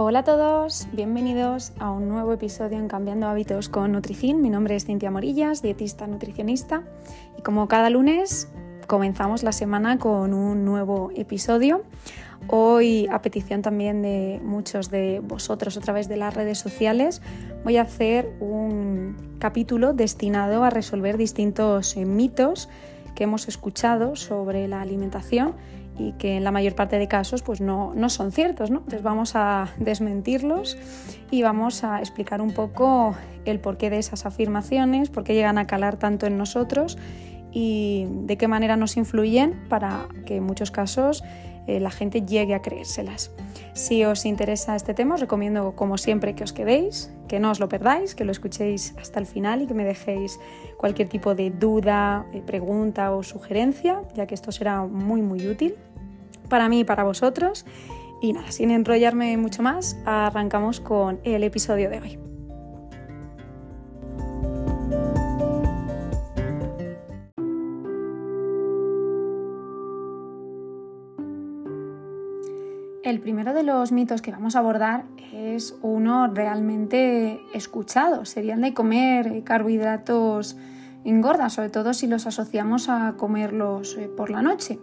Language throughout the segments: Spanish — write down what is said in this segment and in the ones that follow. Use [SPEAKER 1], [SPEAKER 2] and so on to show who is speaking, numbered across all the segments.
[SPEAKER 1] Hola a todos, bienvenidos a un nuevo episodio en Cambiando Hábitos con Nutricin. Mi nombre es Cintia Morillas, dietista nutricionista, y como cada lunes comenzamos la semana con un nuevo episodio. Hoy, a petición también de muchos de vosotros a través de las redes sociales, voy a hacer un capítulo destinado a resolver distintos mitos que hemos escuchado sobre la alimentación y que en la mayor parte de casos pues no, no son ciertos. ¿no? Entonces vamos a desmentirlos y vamos a explicar un poco el porqué de esas afirmaciones, por qué llegan a calar tanto en nosotros y de qué manera nos influyen para que en muchos casos eh, la gente llegue a creérselas. Si os interesa este tema, os recomiendo como siempre que os quedéis, que no os lo perdáis, que lo escuchéis hasta el final y que me dejéis cualquier tipo de duda, eh, pregunta o sugerencia, ya que esto será muy muy útil para mí y para vosotros. Y nada, sin enrollarme mucho más, arrancamos con el episodio de hoy. El primero de los mitos que vamos a abordar es uno realmente escuchado. Sería el de comer carbohidratos engorda, sobre todo si los asociamos a comerlos eh, por la noche.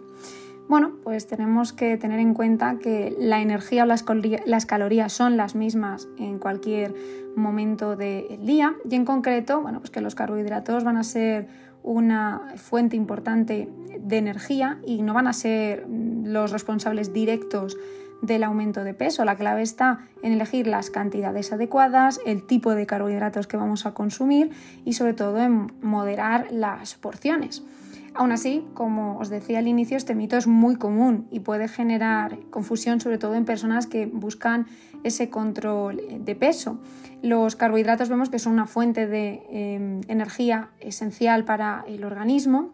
[SPEAKER 1] Bueno, pues tenemos que tener en cuenta que la energía o las, calorías son las mismas en cualquier momento del día y en concreto, bueno, pues que los carbohidratos van a ser una fuente importante de energía y no van a ser los responsables directos del aumento de peso. La clave está en elegir las cantidades adecuadas, el tipo de carbohidratos que vamos a consumir y sobre todo en moderar las porciones. Aún así, como os decía al inicio, este mito es muy común y puede generar confusión, sobre todo en personas que buscan ese control de peso. Los carbohidratos vemos que son una fuente de em, energía esencial para el organismo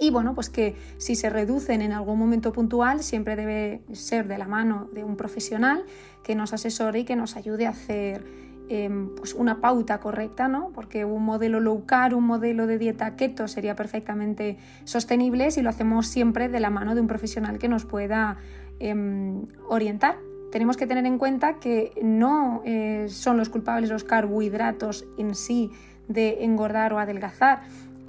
[SPEAKER 1] y bueno, pues que si se reducen en algún momento puntual, siempre debe ser de la mano de un profesional que nos asesore y que nos ayude a hacer Em, pues una pauta correcta, ¿no? porque un modelo low carb, un modelo de dieta keto sería perfectamente sostenible si lo hacemos siempre de la mano de un profesional que nos pueda em, orientar. Tenemos que tener en cuenta que no eh, son los culpables los carbohidratos en sí de engordar o adelgazar.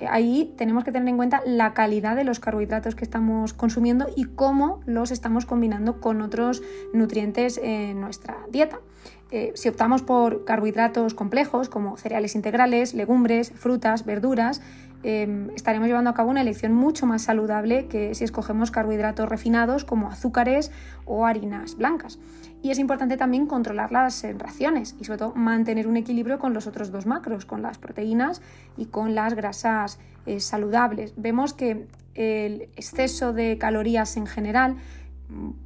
[SPEAKER 1] Ahí tenemos que tener en cuenta la calidad de los carbohidratos que estamos consumiendo y cómo los estamos combinando con otros nutrientes en nuestra dieta. Eh, si optamos por carbohidratos complejos como cereales integrales, legumbres, frutas, verduras, em, estaremos llevando a cabo una elección mucho más saludable que si escogemos carbohidratos refinados como azúcares o harinas blancas. Y es importante también controlar las raciones y sobre todo mantener un equilibrio con los otros dos macros, con las proteínas y con las grasas eh, saludables. Vemos que el exceso de calorías en general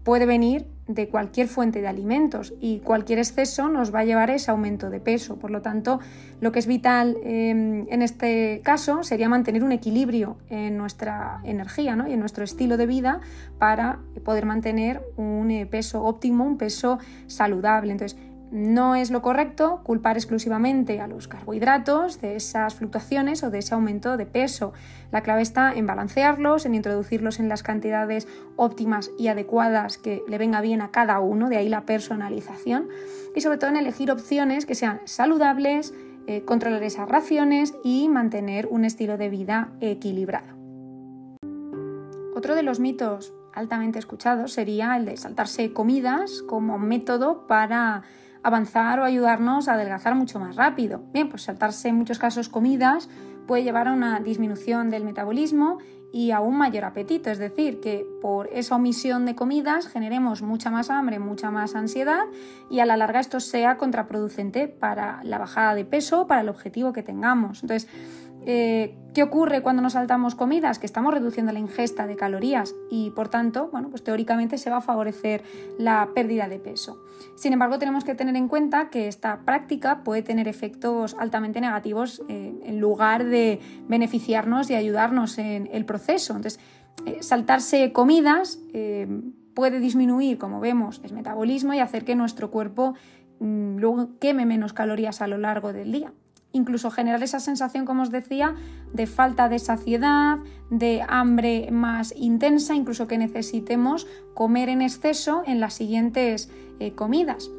[SPEAKER 1] puede venir de cualquier fuente de alimentos y cualquier exceso nos va a llevar a ese aumento de peso. Por lo tanto, lo que es vital em, en este caso sería mantener un equilibrio en nuestra energía y en nuestro estilo de vida para poder mantener un eh, peso óptimo, un peso saludable. Entonces, no es lo correcto culpar exclusivamente a los carbohidratos de esas fluctuaciones o de ese aumento de peso. La clave está en balancearlos, en introducirlos en las cantidades óptimas y adecuadas que le venga bien a cada uno, de ahí la personalización, y sobre todo en elegir opciones que sean saludables, eh, controlar esas raciones y mantener un estilo de vida equilibrado. Otro de los mitos altamente escuchados sería el de saltarse comidas como método para avanzar o ayudarnos a adelgazar mucho más rápido. Bien, pues saltarse en muchos casos comidas puede llevar a una disminución del metabolismo y a un mayor apetito, es decir, que por esa omisión de comidas generemos mucha más hambre, mucha más ansiedad y a la larga esto sea contraproducente para la bajada de peso, para el objetivo que tengamos. Entonces, eh, ¿Qué ocurre cuando nos saltamos comidas? Que estamos reduciendo la ingesta de calorías y por tanto, bueno, pues teóricamente se va a favorecer la pérdida de peso. Sin embargo, tenemos que tener en cuenta que esta práctica puede tener efectos altamente negativos eh, en lugar de beneficiarnos y ayudarnos en el proceso. Entonces, eh, saltarse comidas puede disminuir, como vemos, el metabolismo y hacer que nuestro cuerpo mm, luego queme menos calorías a lo largo del día incluso generar esa sensación, como os decía, de falta de saciedad, de hambre más intensa, incluso que necesitemos comer en exceso en las siguientes eh, comidas.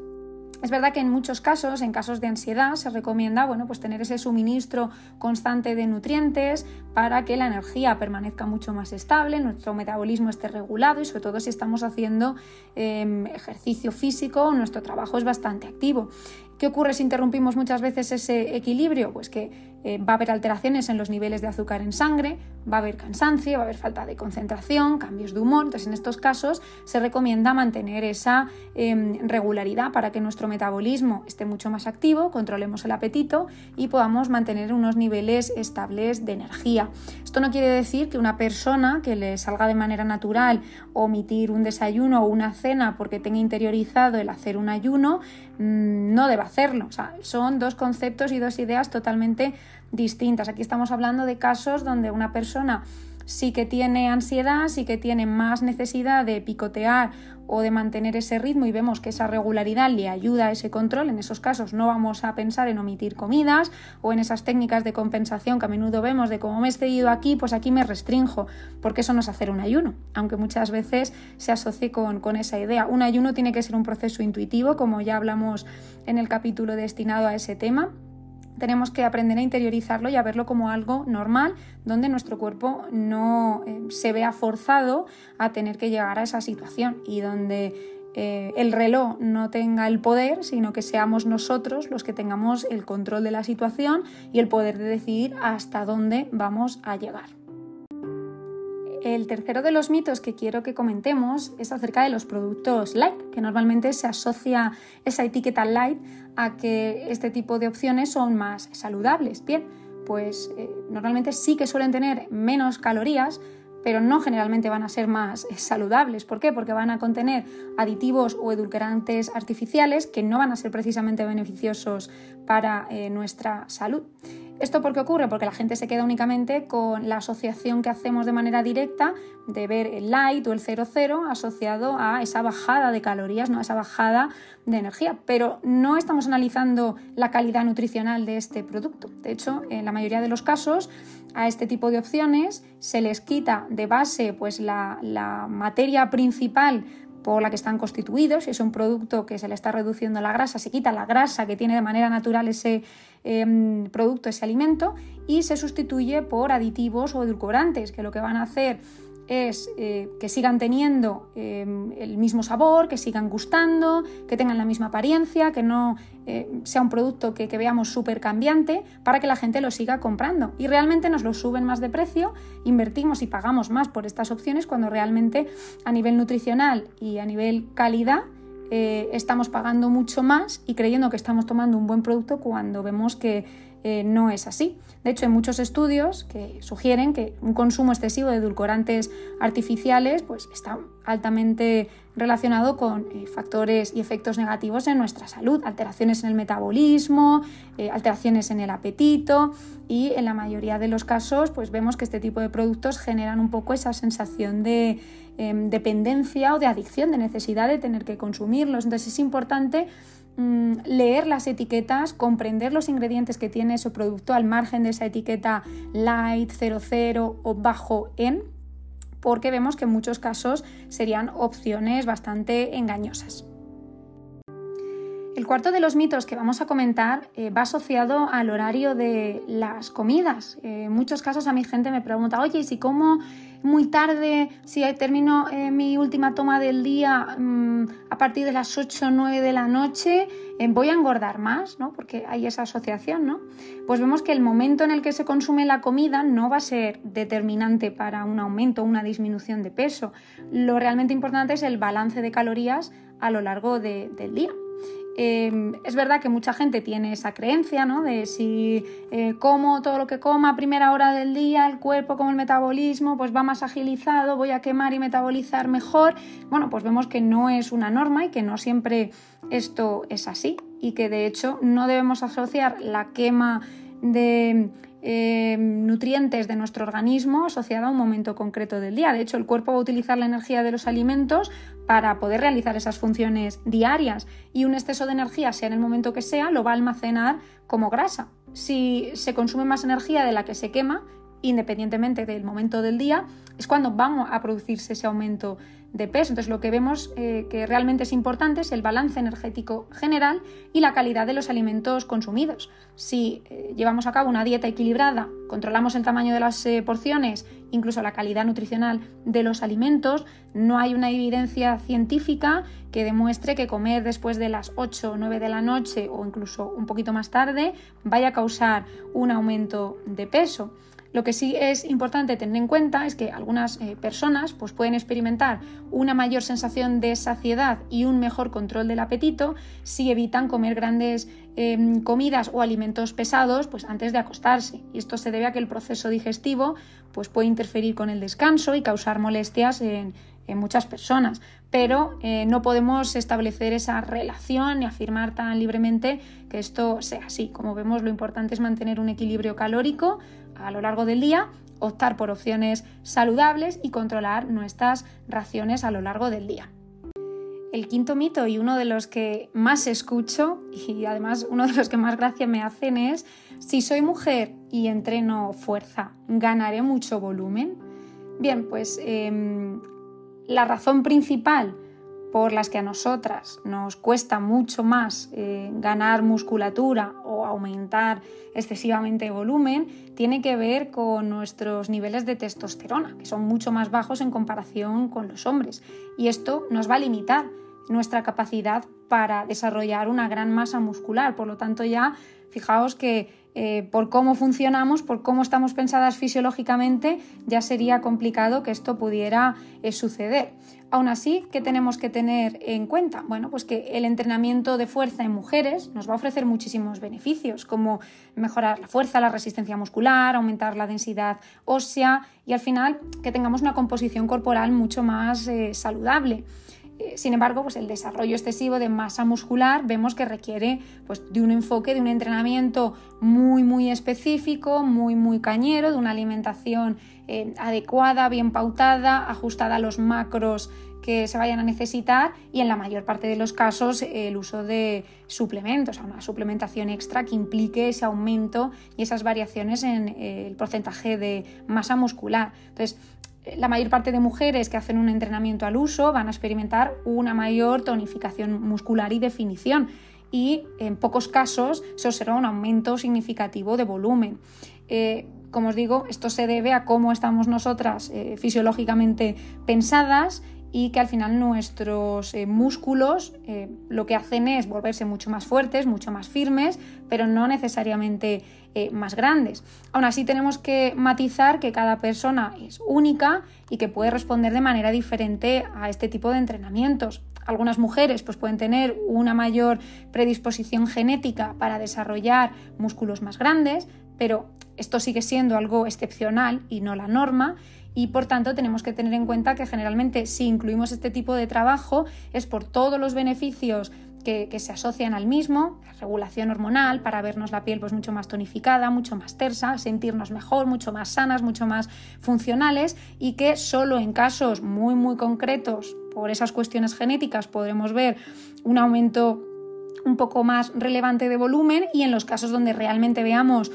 [SPEAKER 1] es verdad que en muchos casos, en casos de ansiedad, se recomienda bueno, pues tener ese suministro constante de nutrientes para que la energía permanezca mucho más estable, nuestro metabolismo esté regulado y sobre todo si estamos haciendo em, ejercicio físico, nuestro trabajo es bastante activo. ¿Qué ocurre si interrumpimos muchas veces ese equilibrio? Pues que eh, va a haber alteraciones en los niveles de azúcar en sangre, va a haber cansancio, va a haber falta de concentración, cambios de humor. Entonces, en estos casos se recomienda mantener esa em, regularidad para que nuestro metabolismo esté mucho más activo, controlemos el apetito y podamos mantener unos niveles estables de energía. Esto no quiere decir que una persona que le salga de manera natural omitir un desayuno o una cena porque tenga interiorizado el hacer un ayuno, no deba hacerlo. O sea, son dos conceptos y dos ideas totalmente distintas. Aquí estamos hablando de casos donde una persona sí que tiene ansiedad, sí que tiene más necesidad de picotear o de mantener ese ritmo y vemos que esa regularidad le ayuda a ese control, en esos casos no vamos a pensar en omitir comidas o en esas técnicas de compensación que a menudo vemos de cómo me he excedido aquí, pues aquí me restrinjo, porque eso no es hacer un ayuno, aunque muchas veces se asocie con, con esa idea. Un ayuno tiene que ser un proceso intuitivo, como ya hablamos en el capítulo destinado a ese tema tenemos que aprender a interiorizarlo y a verlo como algo normal, donde nuestro cuerpo no eh, se vea forzado a tener que llegar a esa situación y donde eh, el reloj no tenga el poder, sino que seamos nosotros los que tengamos el control de la situación y el poder de decidir hasta dónde vamos a llegar. El tercero de los mitos que quiero que comentemos es acerca de los productos light, que normalmente se asocia esa etiqueta light a que este tipo de opciones son más saludables. Bien, pues eh, normalmente sí que suelen tener menos calorías, pero no generalmente van a ser más saludables. ¿Por qué? Porque van a contener aditivos o edulcorantes artificiales que no van a ser precisamente beneficiosos para eh, nuestra salud. ¿Esto por qué ocurre? Porque la gente se queda únicamente con la asociación que hacemos de manera directa de ver el light o el 00 asociado a esa bajada de calorías, no a esa bajada de energía, pero no estamos analizando la calidad nutricional de este producto. De hecho, en la mayoría de los casos, a este tipo de opciones se les quita de base pues, la, la materia principal por la que están constituidos. Si es un producto que se le está reduciendo la grasa, se quita la grasa que tiene de manera natural ese em, producto, ese alimento, y se sustituye por aditivos o edulcorantes, que lo que van a hacer es eh, que sigan teniendo em, el mismo sabor, que sigan gustando, que tengan la misma apariencia, que no eh, sea un producto que, que veamos súper cambiante para que la gente lo siga comprando. Y realmente nos lo suben más de precio, invertimos y pagamos más por estas opciones cuando realmente a nivel nutricional y a nivel calidad eh, estamos pagando mucho más y creyendo que estamos tomando un buen producto cuando vemos que eh, no es así. De hecho, hay muchos estudios que sugieren que un consumo excesivo de edulcorantes artificiales pues, está altamente relacionado con eh, factores y efectos negativos en nuestra salud, alteraciones en el metabolismo, alteraciones en el apetito y en la mayoría de los casos pues vemos que este tipo de productos generan un poco esa sensación de Em, dependencia o de adicción, de necesidad de tener que consumirlos. Entonces es importante leer las etiquetas, comprender los ingredientes que tiene ese producto al margen de esa etiqueta light, 00 o bajo en, porque vemos que en muchos casos serían opciones bastante engañosas. El cuarto de los mitos que vamos a comentar eh, va asociado al horario de las comidas. Eh, en muchos casos a mi gente me pregunta, oye, ¿y si como muy tarde, si termino eh, mi última toma del día mm, a partir de las 8 o 9 de la noche, voy a engordar más, ¿no? Porque hay esa asociación, ¿no? Pues vemos que el momento en el que se consume la comida no va a ser determinante para un aumento o una disminución de peso. Lo realmente importante es el balance de calorías a lo largo del día. Em, es verdad que mucha gente tiene esa creencia, ¿no? De si eh, como todo lo que coma a primera hora del día, el cuerpo como el metabolismo, pues va más agilizado, voy a quemar y metabolizar mejor. Bueno, pues vemos que no es una norma y que no siempre esto es así y que de hecho no debemos asociar la quema de Em, nutrientes de nuestro organismo asociada a un momento concreto del día. De hecho, el cuerpo va a utilizar la energía de los alimentos para poder realizar esas funciones diarias y un exceso de energía, sea en el momento que sea, lo va a almacenar como grasa. Si se consume más energía de la que se quema, independientemente del momento del día, es cuando vamos a producirse ese aumento de peso. Entonces lo que vemos eh, que realmente es importante es el balance energético general y la calidad de los alimentos consumidos. Si eh, llevamos a cabo una dieta equilibrada, controlamos el tamaño de las eh, porciones, incluso la calidad nutricional de los alimentos, no hay una evidencia científica que demuestre que comer después de las 8 o 9 de la noche o incluso un poquito más tarde vaya a causar un aumento de peso. Lo que sí es importante tener en cuenta es que algunas eh, personas pues, pueden experimentar una mayor sensación de saciedad y un mejor control del apetito si evitan comer grandes em, comidas o alimentos pesados pues, antes de acostarse. Y esto se debe a que el proceso digestivo pues, puede interferir con el descanso y causar molestias en, muchas personas, pero eh, no podemos establecer esa relación ni afirmar tan libremente que esto sea así. Como vemos, lo importante es mantener un equilibrio calórico a lo largo del día, optar por opciones saludables y controlar nuestras raciones a lo largo del día. El quinto mito y uno de los que más escucho y además uno de los que más gracia me hacen es si soy mujer y entreno fuerza, ¿ganaré mucho volumen? Bien, pues em, la razón principal por las que a nosotras nos cuesta mucho más eh, ganar musculatura o aumentar excesivamente volumen, tiene que ver con nuestros niveles de testosterona, que son mucho más bajos en comparación con los hombres. Y esto nos va a limitar nuestra capacidad para desarrollar una gran masa muscular. Por lo tanto, ya fijaos que eh, por cómo funcionamos, por cómo estamos pensadas fisiológicamente, ya sería complicado que esto pudiera eh, suceder. Aún así, ¿qué tenemos que tener en cuenta? Bueno, pues que el entrenamiento de fuerza en mujeres nos va a ofrecer muchísimos beneficios, como mejorar la fuerza, la resistencia muscular, aumentar la densidad ósea y al final que tengamos una composición corporal mucho más eh, saludable. Eh, sin embargo, pues el desarrollo excesivo de masa muscular vemos que requiere pues, de un enfoque, de un entrenamiento muy, muy específico, muy, muy cañero, de una alimentación eh, adecuada, bien pautada, ajustada a los macros que se vayan a necesitar y en la mayor parte de los casos el uso de suplementos, una suplementación extra que implique ese aumento y esas variaciones en eh, el porcentaje de masa muscular. Entonces, la mayor parte de mujeres que hacen un entrenamiento al uso van a experimentar una mayor tonificación muscular y definición y en pocos casos se observa un aumento significativo de volumen. Eh, como os digo, esto se debe a cómo estamos nosotras eh, fisiológicamente pensadas y que al final nuestros eh, músculos eh, lo que hacen es volverse mucho más fuertes, mucho más firmes, pero no necesariamente eh, más grandes. Aún así tenemos que matizar que cada persona es única y que puede responder de manera diferente a este tipo de entrenamientos. Algunas mujeres pues, pueden tener una mayor predisposición genética para desarrollar músculos más grandes, pero esto sigue siendo algo excepcional y no la norma y por tanto tenemos que tener en cuenta que generalmente si incluimos este tipo de trabajo es por todos los beneficios que, se asocian al mismo, la regulación hormonal para vernos la piel pues mucho más tonificada, mucho más tersa, sentirnos mejor, mucho más sanas, mucho más funcionales y que solo en casos muy muy concretos por esas cuestiones genéticas podremos ver un aumento un poco más relevante de volumen y en los casos donde realmente veamos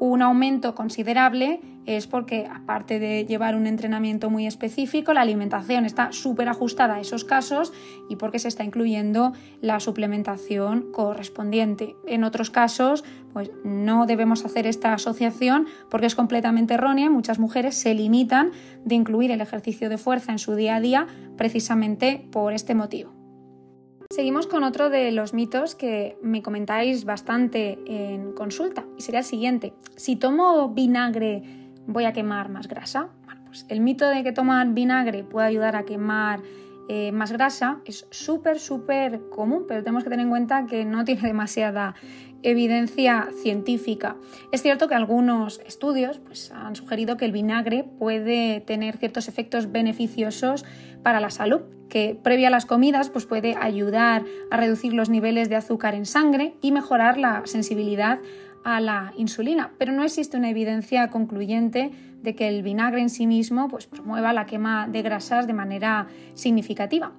[SPEAKER 1] un aumento considerable es porque, aparte de llevar un entrenamiento muy específico, la alimentación está súper ajustada a esos casos y porque se está incluyendo la suplementación correspondiente. En otros casos, pues no debemos hacer esta asociación porque es completamente errónea. Muchas mujeres se limitan de incluir el ejercicio de fuerza en su día a día precisamente por este motivo. Seguimos con otro de los mitos que me comentáis bastante en consulta y sería el siguiente. Si tomo vinagre, ¿voy a quemar más grasa? Pues el mito de que tomar vinagre puede ayudar a quemar eh, más grasa es súper, súper común, pero tenemos que tener en cuenta que no tiene demasiada evidencia científica. Es cierto que algunos estudios pues, han sugerido que el vinagre puede tener ciertos efectos beneficiosos para la salud, que previa a las comidas pues puede ayudar a reducir los niveles de azúcar en sangre y mejorar la sensibilidad a la insulina, pero no existe una evidencia concluyente de que el vinagre en sí mismo pues, promueva la quema de grasas de manera significativa.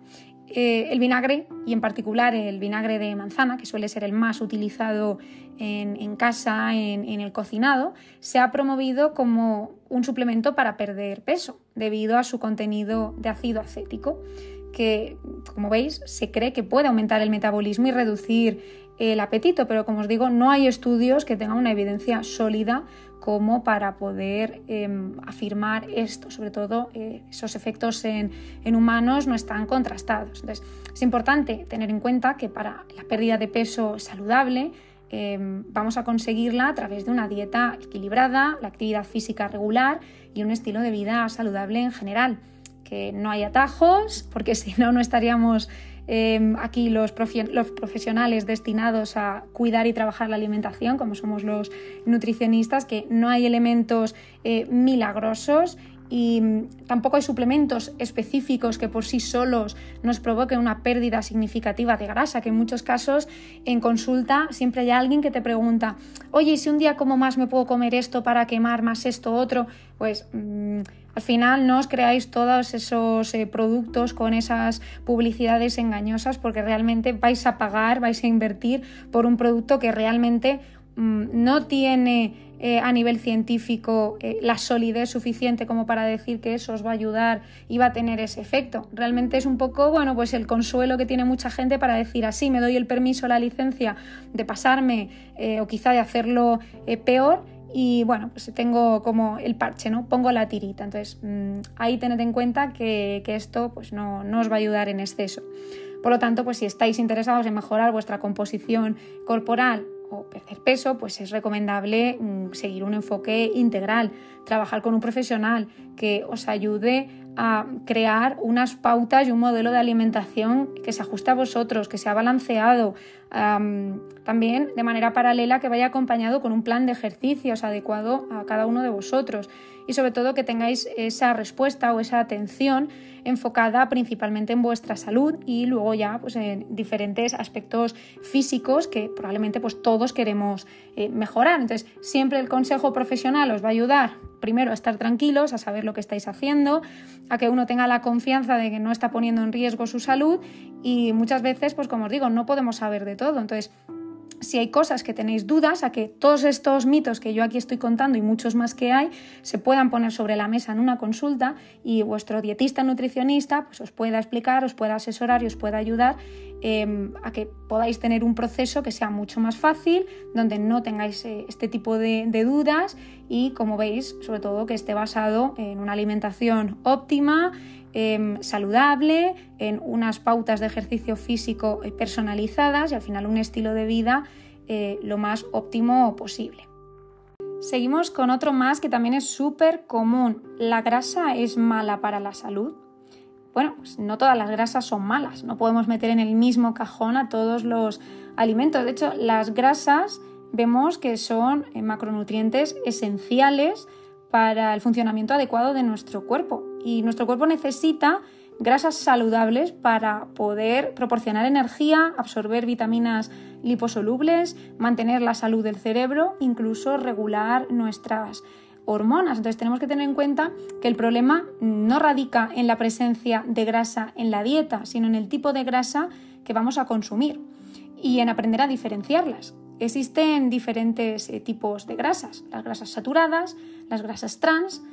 [SPEAKER 1] eh, el vinagre, y en particular el vinagre de manzana, que suele ser el más utilizado en, casa, en, en, el cocinado, se ha promovido como un suplemento para perder peso, debido a su contenido de ácido acético, que, como veis, se cree que puede aumentar el metabolismo y reducir el apetito, pero como os digo, no hay estudios que tengan una evidencia sólida como para poder em, afirmar esto. Sobre todo, eh, esos efectos en, humanos no están contrastados. Entonces, es importante tener en cuenta que para la pérdida de peso saludable, em, vamos a conseguirla a través de una dieta equilibrada, la actividad física regular y un estilo de vida saludable en general. Que no hay atajos, porque si no, no estaríamos Em, aquí los, profesionales destinados a cuidar y trabajar la alimentación, como somos los nutricionistas, que no hay elementos eh, milagrosos y mm, tampoco hay suplementos específicos que por sí solos nos provoquen una pérdida significativa de grasa, que en muchos casos en consulta siempre hay alguien que te pregunta, oye, ¿y si un día como más me puedo comer esto para quemar más esto otro? Pues... Mm, al final no os creáis todos esos eh, productos con esas publicidades engañosas porque realmente vais a pagar, vais a invertir por un producto que realmente mm, no tiene eh, a nivel científico eh, la solidez suficiente como para decir que eso os va a ayudar y va a tener ese efecto. Realmente es un poco, bueno, pues el consuelo que tiene mucha gente para decir así, me doy el permiso, la licencia de pasarme o quizá de hacerlo peor y bueno, pues tengo como el parche, ¿no? Pongo la tirita. Entonces, mm, ahí tened en cuenta que, esto pues no, os va a ayudar en exceso. Por lo tanto, pues si estáis interesados en mejorar vuestra composición corporal o perder peso, pues es recomendable mm, seguir un enfoque integral, trabajar con un profesional que os ayude a crear unas pautas y un modelo de alimentación que se ajuste a vosotros, que sea balanceado, también de manera paralela que vaya acompañado con un plan de ejercicios adecuado a cada uno de vosotros y sobre todo que tengáis esa respuesta o esa atención enfocada principalmente en vuestra salud y luego ya pues en diferentes aspectos físicos que probablemente pues todos queremos eh, mejorar. Entonces, siempre el consejo profesional os va a ayudar primero a estar tranquilos, a saber lo que estáis haciendo, a que uno tenga la confianza de que no está poniendo en riesgo su salud y muchas veces, pues como os digo, no podemos saber de todo. Entonces, si hay cosas que tenéis dudas, a que todos estos mitos que yo aquí estoy contando y muchos más que hay se puedan poner sobre la mesa en una consulta y vuestro dietista nutricionista pues os pueda explicar, os pueda asesorar y os pueda ayudar em, a que podáis tener un proceso que sea mucho más fácil, donde no tengáis eh, este tipo de, de dudas y como veis, sobre todo que esté basado en una alimentación óptima, Em, saludable, en unas pautas de ejercicio físico eh, personalizadas y al final un estilo de vida eh, lo más óptimo posible. Seguimos con otro más que también es súper común. ¿La grasa es mala para la salud? Bueno, pues no todas las grasas son malas, no podemos meter en el mismo cajón a todos los alimentos. De hecho, las grasas vemos que son eh, macronutrientes esenciales para el funcionamiento adecuado de nuestro cuerpo. Y nuestro cuerpo necesita grasas saludables para poder proporcionar energía, absorber vitaminas liposolubles, mantener la salud del cerebro, incluso regular nuestras hormonas. Entonces tenemos que tener en cuenta que el problema no radica en la presencia de grasa en la dieta, sino en el tipo de grasa que vamos a consumir y en aprender a diferenciarlas. Existen diferentes eh, tipos de grasas, las grasas saturadas, las grasas trans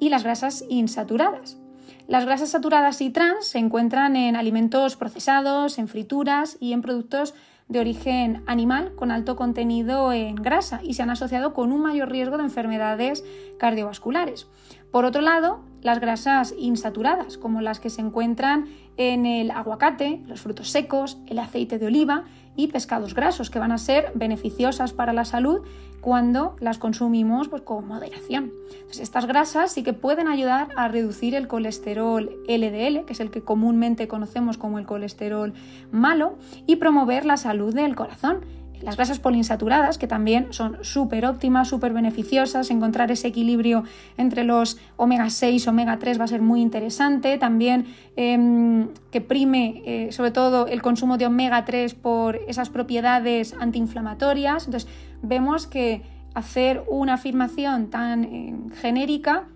[SPEAKER 1] y las grasas insaturadas. Las grasas saturadas y trans se encuentran en alimentos procesados, en frituras y en productos de origen animal con alto contenido en grasa y se han asociado con un mayor riesgo de enfermedades cardiovasculares. Por otro lado, las grasas insaturadas, como las que se encuentran en el aguacate, los frutos secos, el aceite de oliva y pescados grasos, que van a ser beneficiosas para la salud cuando las consumimos pues, con moderación. estas grasas sí que pueden ayudar a reducir el colesterol LDL, que es el que comúnmente conocemos como el colesterol malo, y promover la salud del corazón las grasas poliinsaturadas, que también son súper óptimas, súper beneficiosas, encontrar ese equilibrio entre los omega 6, omega 3 va a ser muy interesante. También em, que prime eh, sobre todo el consumo de omega 3 por esas propiedades antiinflamatorias. Entonces vemos que hacer una afirmación tan eh, genérica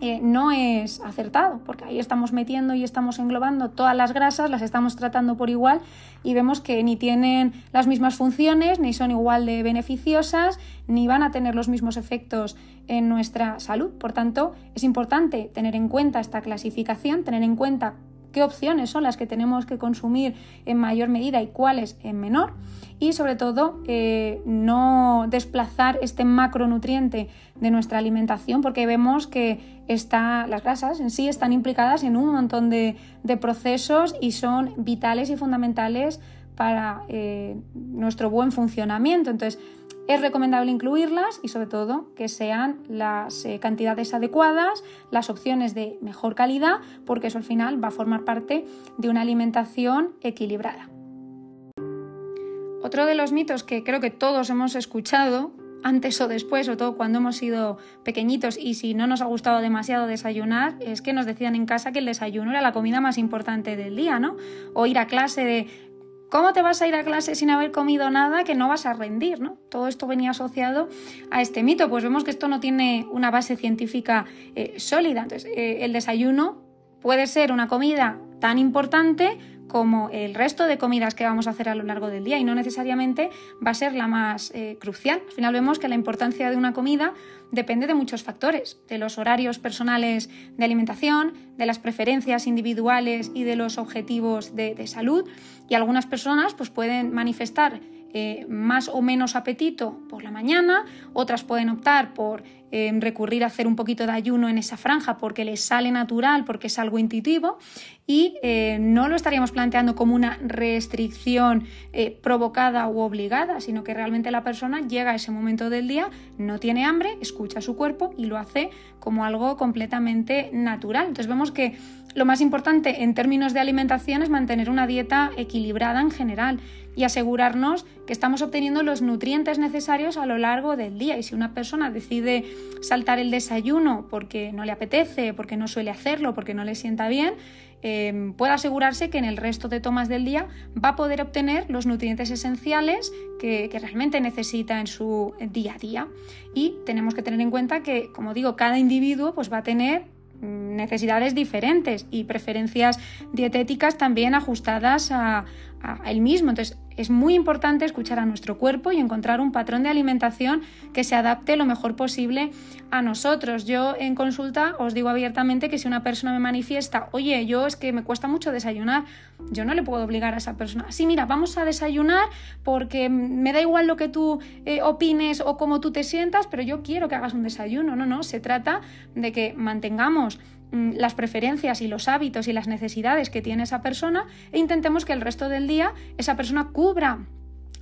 [SPEAKER 1] eh, no es acertado, porque ahí estamos metiendo y estamos englobando todas las grasas, las estamos tratando por igual y vemos que ni tienen las mismas funciones, ni son igual de beneficiosas, ni van a tener los mismos efectos en nuestra salud. Por tanto, es importante tener en cuenta esta clasificación, tener en cuenta qué opciones son las que tenemos que consumir en mayor medida y cuáles en menor y sobre todo eh, no desplazar este macronutriente de nuestra alimentación porque vemos que las grasas en sí están implicadas en un montón de, procesos y son vitales y fundamentales para eh, nuestro buen funcionamiento. Entonces, es recomendable incluirlas y sobre todo que sean las eh, cantidades adecuadas, las opciones de mejor calidad, porque eso al final va a formar parte de una alimentación equilibrada. Otro de los mitos que creo que todos hemos escuchado antes o después, o todo cuando hemos sido pequeñitos y si no nos ha gustado demasiado desayunar, es que nos decían en casa que el desayuno era la comida más importante del día, ¿no? O ir a clase de ¿Cómo te vas a ir a clase sin haber comido nada que no vas a rendir? ¿no? Todo esto venía asociado a este mito. Pues vemos que esto no tiene una base científica eh, sólida. Entonces, eh, el desayuno puede ser una comida tan importante como el resto de comidas que vamos a hacer a lo largo del día y no necesariamente va a ser la más eh, crucial. Al final vemos que la importancia de una comida depende de muchos factores, de los horarios personales de alimentación, de las preferencias individuales y de los objetivos de, de salud y algunas personas pues, pueden manifestar eh, más o menos apetito por la mañana, otras pueden optar por eh, recurrir a hacer un poquito de ayuno en esa franja porque les sale natural, porque es algo intuitivo y eh, no lo estaríamos planteando como una restricción provocada u obligada, sino que realmente la persona llega a ese momento del día, no tiene hambre, escucha su cuerpo y lo hace como algo completamente natural. Entonces vemos que lo más importante en términos de alimentación es mantener una dieta equilibrada en general y asegurarnos que estamos obteniendo los nutrientes necesarios a lo largo del día. Y si una persona decide saltar el desayuno porque no le apetece, porque no suele hacerlo, porque no le sienta bien, eh, puede asegurarse que en el resto de tomas del día va a poder obtener los nutrientes esenciales que, realmente necesita en su día a día. Y tenemos que tener en cuenta que, como digo, cada individuo pues, va a tener necesidades diferentes y preferencias dietéticas también ajustadas a, a él mismo. Entonces, es muy importante escuchar a nuestro cuerpo y encontrar un patrón de alimentación que se adapte lo mejor posible a nosotros. Yo en consulta os digo abiertamente que si una persona me manifiesta, oye, yo es que me cuesta mucho desayunar, yo no le puedo obligar a esa persona. Sí, mira, vamos a desayunar porque me da igual lo que tú eh, opines o cómo tú te sientas, pero yo quiero que hagas un desayuno. No, no, se trata de que mantengamos las preferencias y los hábitos y las necesidades que tiene esa persona e intentemos que el resto del día esa persona cubra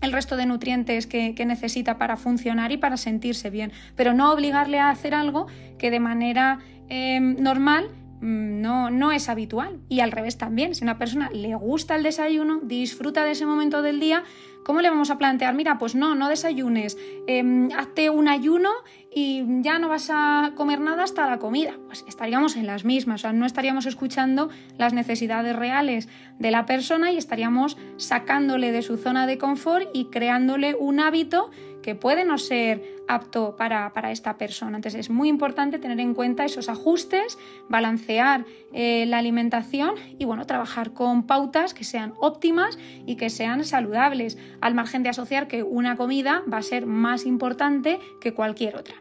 [SPEAKER 1] el resto de nutrientes que, necesita para funcionar y para sentirse bien, pero no obligarle a hacer algo que de manera em, normal mm, no, no, es habitual. Y al revés también, si a una persona le gusta el desayuno, disfruta de ese momento del día, ¿cómo le vamos a plantear? Mira, pues no, no desayunes, eh, hazte un ayuno y ya no vas a comer nada hasta la comida. Pues estaríamos en las mismas, o sea, no estaríamos escuchando las necesidades reales de la persona y estaríamos sacándole de su zona de confort y creándole un hábito que puede no ser apto para, esta persona. Entonces es muy importante tener en cuenta esos ajustes, balancear eh, la alimentación y bueno, trabajar con pautas que sean óptimas y que sean saludables, al margen de asociar que una comida va a ser más importante que cualquier otra.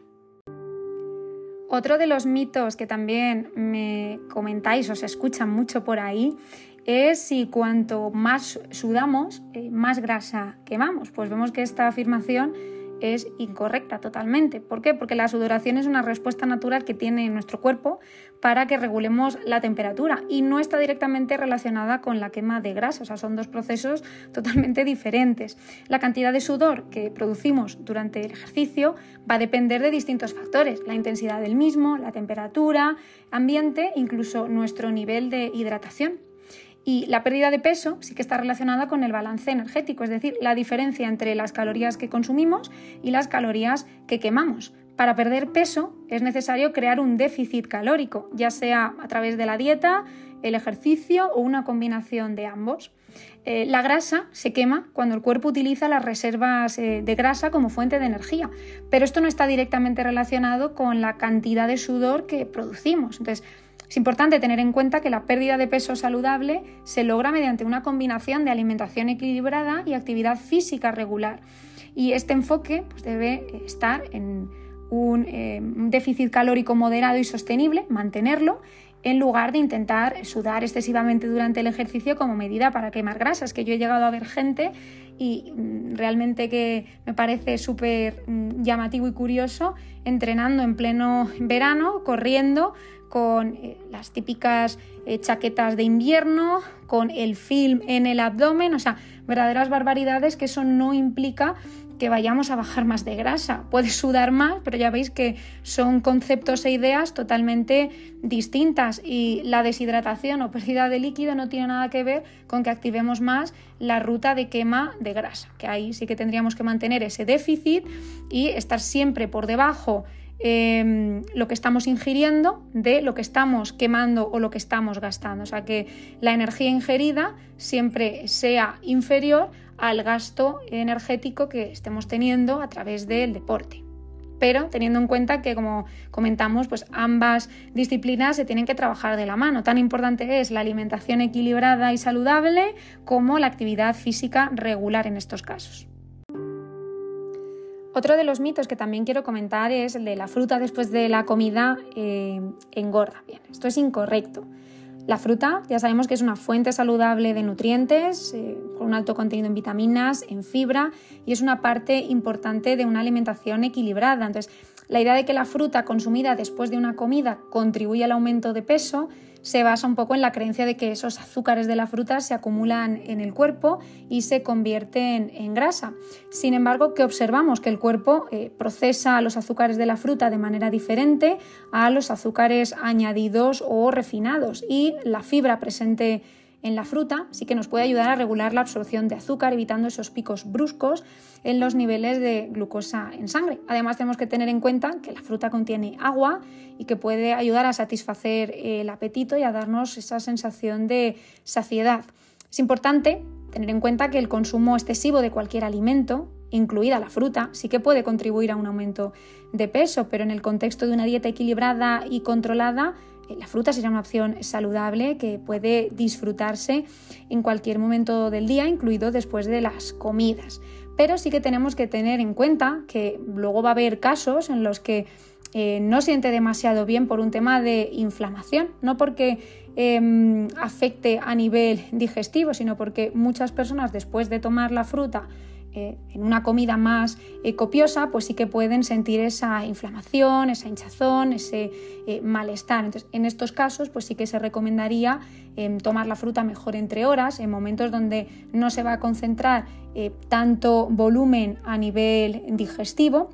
[SPEAKER 1] Otro de los mitos que también me comentáis o se escuchan mucho por ahí es si cuanto más sudamos, eh, más grasa quemamos. Pues vemos que esta afirmación es incorrecta totalmente. ¿Por qué? Porque la sudoración es una respuesta natural que tiene nuestro cuerpo para que regulemos la temperatura y no está directamente relacionada con la quema de grasa, o sea, son dos procesos totalmente diferentes. La cantidad de sudor que producimos durante el ejercicio va a depender de distintos factores, la intensidad del mismo, la temperatura, ambiente, incluso nuestro nivel de hidratación. Y la pérdida de peso sí que está relacionada con el balance energético, es decir, la diferencia entre las calorías que consumimos y las calorías que quemamos. Para perder peso es necesario crear un déficit calórico, ya sea a través de la dieta, el ejercicio o una combinación de ambos. Eh, la grasa se quema cuando el cuerpo utiliza las reservas eh, de grasa como fuente de energía, pero esto no está directamente relacionado con la cantidad de sudor que producimos. Entonces, es importante tener en cuenta que la pérdida de peso saludable se logra mediante una combinación de alimentación equilibrada y actividad física regular. Y este enfoque pues, debe estar en eh, un, déficit calórico moderado y sostenible, mantenerlo, en lugar de intentar sudar excesivamente durante el ejercicio como medida para quemar grasas, que yo he llegado a ver gente y mm, realmente que me parece súper mm, llamativo y curioso, entrenando en pleno verano, corriendo con eh, las típicas eh, chaquetas de invierno, con el film en el abdomen, o sea, verdaderas barbaridades que eso no implica que vayamos a bajar más de grasa. Puedes sudar más, pero ya veis que son conceptos e ideas totalmente distintas y la deshidratación o pérdida de líquido no tiene nada que ver con que activemos más la ruta de quema de grasa, que ahí sí que tendríamos que mantener ese déficit y estar siempre por debajo Em, lo que estamos ingiriendo de lo que estamos quemando o lo que estamos gastando. O sea que la energía ingerida siempre sea inferior al gasto energético que estemos teniendo a través del deporte. Pero teniendo en cuenta que, como comentamos, pues ambas disciplinas se tienen que trabajar de la mano. Tan importante es la alimentación equilibrada y saludable como la actividad física regular en estos casos. Otro de los mitos que también quiero comentar es el de la fruta después de la comida eh, engorda. Bien, esto es incorrecto. La fruta ya sabemos que es una fuente saludable de nutrientes, eh, con un alto contenido en vitaminas, en fibra y es una parte importante de una alimentación equilibrada. Entonces, la idea de que la fruta consumida después de una comida contribuye al aumento de peso se basa un poco en la creencia de que esos azúcares de la fruta se acumulan en el cuerpo y se convierten en grasa. Sin embargo, que observamos que el cuerpo eh, procesa los azúcares de la fruta de manera diferente a los azúcares añadidos o refinados y la fibra presente en la fruta sí que nos puede ayudar a regular la absorción de azúcar, evitando esos picos bruscos en los niveles de glucosa en sangre. Además, tenemos que tener en cuenta que la fruta contiene agua y que puede ayudar a satisfacer el apetito y a darnos esa sensación de saciedad. Es importante tener en cuenta que el consumo excesivo de cualquier alimento, incluida la fruta, sí que puede contribuir a un aumento de peso, pero en el contexto de una dieta equilibrada y controlada, eh, la fruta sería una opción saludable que puede disfrutarse en cualquier momento del día, incluido después de las comidas. Pero sí que tenemos que tener en cuenta que luego va a haber casos en los que eh, no siente demasiado bien por un tema de inflamación, no porque em, afecte a nivel digestivo, sino porque muchas personas después de tomar la fruta eh, en una comida más eh, copiosa, pues sí que pueden sentir esa inflamación, esa hinchazón, ese eh, malestar. Entonces, en estos casos, pues sí que se recomendaría em, tomar la fruta mejor entre horas, en momentos donde no se va a concentrar tanto volumen a nivel digestivo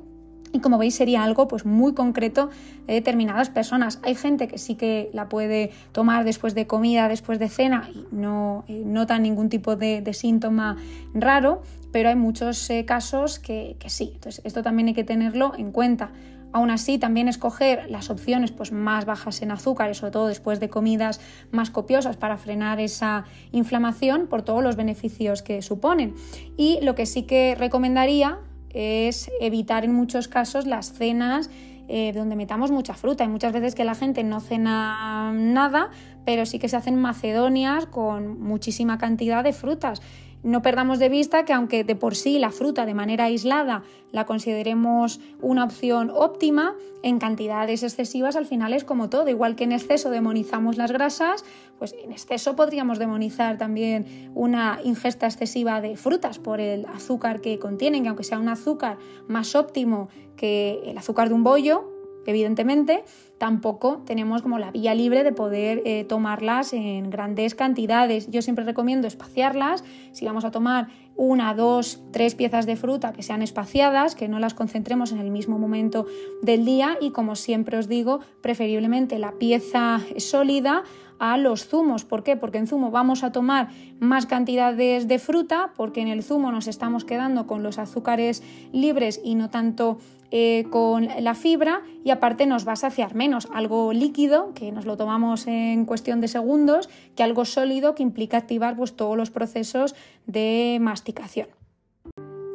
[SPEAKER 1] y como veis sería algo pues muy concreto de determinadas personas. Hay gente que sí que la puede tomar después de comida, después de cena y no eh, nota ningún tipo de, síntoma raro, pero hay muchos eh, casos que, sí. Entonces esto también hay que tenerlo en cuenta. Aún así, también escoger las opciones pues, más bajas en azúcar, sobre todo después de comidas más copiosas para frenar esa inflamación por todos los beneficios que suponen. Y lo que sí que recomendaría es evitar en muchos casos las cenas eh, donde metamos mucha fruta. Hay muchas veces que la gente no cena nada, pero sí que se hacen macedonias con muchísima cantidad de frutas. No perdamos de vista que aunque de por sí la fruta de manera aislada la consideremos una opción óptima, en cantidades excesivas al final es como todo. Igual que en exceso demonizamos las grasas, pues en exceso podríamos demonizar también una ingesta excesiva de frutas por el azúcar que contienen, que aunque sea un azúcar más óptimo que el azúcar de un bollo, evidentemente, tampoco tenemos como la vía libre de poder eh, tomarlas en grandes cantidades. Yo siempre recomiendo espaciarlas. Si vamos a tomar una, dos, tres piezas de fruta que sean espaciadas, que no las concentremos en el mismo momento del día y como siempre os digo, preferiblemente la pieza sólida a los zumos. ¿Por qué? Porque en zumo vamos a tomar más cantidades de fruta, porque en el zumo nos estamos quedando con los azúcares libres y no tanto eh, con la fibra y aparte nos va a saciar menos. Algo líquido, que nos lo tomamos en cuestión de segundos, que algo sólido que implica activar pues, todos los procesos de masticación.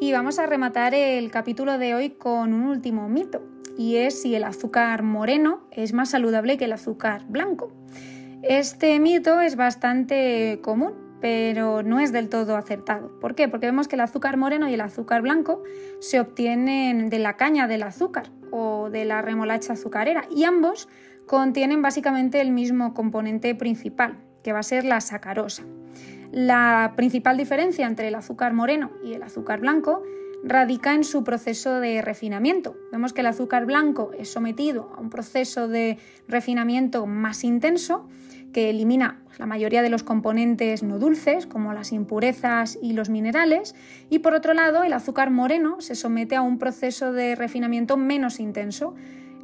[SPEAKER 1] Y vamos a rematar el capítulo de hoy con un último mito, y es si el azúcar moreno es más saludable que el azúcar blanco. Este mito es bastante común, pero no es del todo acertado. ¿Por qué? Porque vemos que el azúcar moreno y el azúcar blanco se obtienen de la caña del azúcar o de la remolacha azucarera y ambos contienen básicamente el mismo componente principal, que va a ser la sacarosa. La principal diferencia entre el azúcar moreno y el azúcar blanco radica en su proceso de refinamiento. Vemos que el azúcar blanco es sometido a un proceso de refinamiento más intenso que elimina la mayoría de los componentes no dulces, como las impurezas y los minerales, y por otro lado, el azúcar moreno se somete a un proceso de refinamiento menos intenso,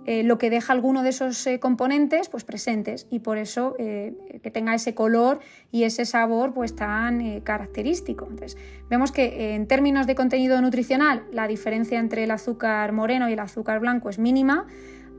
[SPEAKER 1] eh, lo que deja alguno de esos eh, componentes pues, presentes y por eso eh, que tenga ese color y ese sabor pues, tan característico. Vemos que en términos de contenido nutricional la diferencia entre el azúcar moreno y el azúcar blanco es mínima,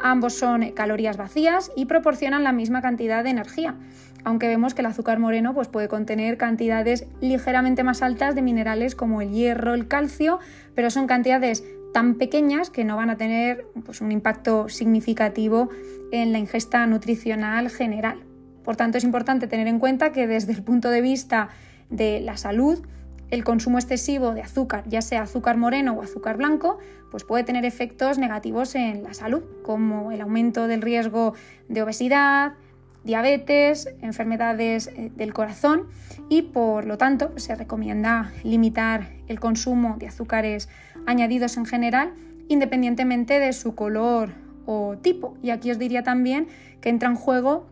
[SPEAKER 1] ambos son calorías vacías y proporcionan la misma cantidad de energía, aunque vemos que el azúcar moreno pues, puede contener cantidades ligeramente más altas de minerales como el hierro, el calcio, pero son cantidades tan pequeñas que no van a tener pues, un impacto significativo en la ingesta nutricional general. Por tanto, es importante tener en cuenta que desde el punto de vista de la salud, el consumo excesivo de azúcar, ya sea azúcar moreno o azúcar blanco, pues puede tener efectos negativos en la salud, como el aumento del riesgo de obesidad, diabetes, enfermedades eh, del corazón y por lo tanto se recomienda limitar el consumo de azúcares añadidos en general independientemente de su color o tipo. Y aquí os diría también que entra en juego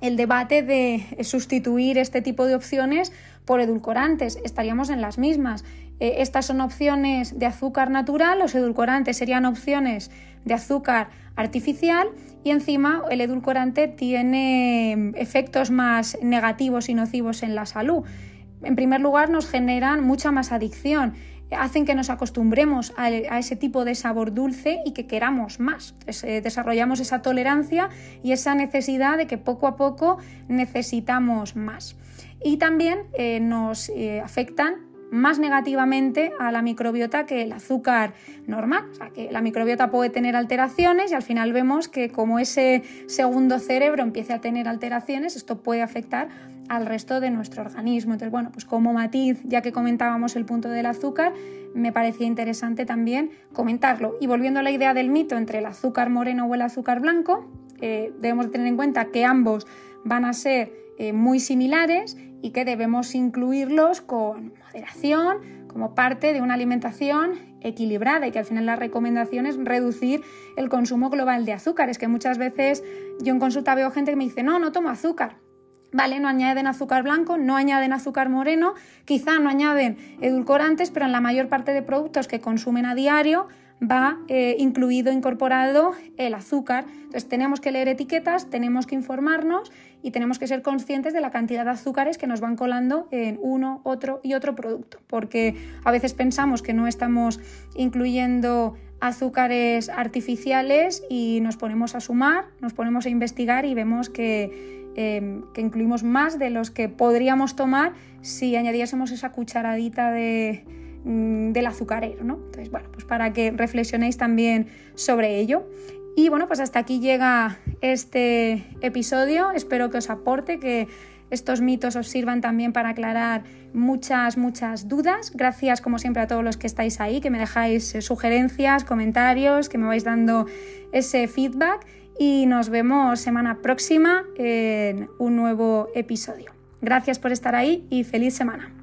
[SPEAKER 1] el debate de sustituir este tipo de opciones por edulcorantes. Estaríamos en las mismas. Eh, estas son opciones de azúcar natural, los edulcorantes serían opciones de azúcar artificial y encima el edulcorante tiene em, efectos más negativos y nocivos en la salud. En primer lugar, nos generan mucha más adicción, hacen que nos acostumbremos a, ese tipo de sabor dulce y que queramos más. Eh, desarrollamos esa tolerancia y esa necesidad de que poco a poco necesitamos más. Y también eh, nos afectan más negativamente a la microbiota que el azúcar normal. O sea, que la microbiota puede tener alteraciones y al final vemos que como ese segundo cerebro empieza a tener alteraciones, esto puede afectar al resto de nuestro organismo. Entonces, bueno, pues como matiz, ya que comentábamos el punto del azúcar, me parecía interesante también comentarlo. Y volviendo a la idea del mito entre el azúcar moreno o el azúcar blanco, eh, debemos tener en cuenta que ambos van a ser eh, muy similares y que debemos incluirlos con moderación como parte de una alimentación equilibrada y que al final la recomendación es reducir el consumo global de azúcares, que muchas veces yo en consulta veo gente que me dice, no, no tomo azúcar. Vale, no añaden azúcar blanco, no añaden azúcar moreno, quizá no añaden edulcorantes, pero en la mayor parte de productos que consumen a diario va eh, incluido, incorporado el azúcar. Entonces tenemos que leer etiquetas, tenemos que informarnos y tenemos que ser conscientes de la cantidad de azúcares que nos van colando en uno, otro y otro producto, porque a veces pensamos que no estamos incluyendo azúcares artificiales y nos ponemos a sumar, nos ponemos a investigar y vemos que, eh, que incluimos más de los que podríamos tomar si añadiésemos esa cucharadita de Mm, del azucarero, ¿no? Entonces, bueno, pues para que reflexionéis también sobre ello. Y bueno, pues hasta aquí llega este episodio. Espero que os aporte, que estos mitos os sirvan también para aclarar muchas, muchas dudas. Gracias, como siempre, a todos los que estáis ahí, que me dejáis eh, sugerencias, comentarios, que me vais dando ese feedback. Y nos vemos semana próxima en un nuevo episodio. Gracias por estar ahí y feliz semana.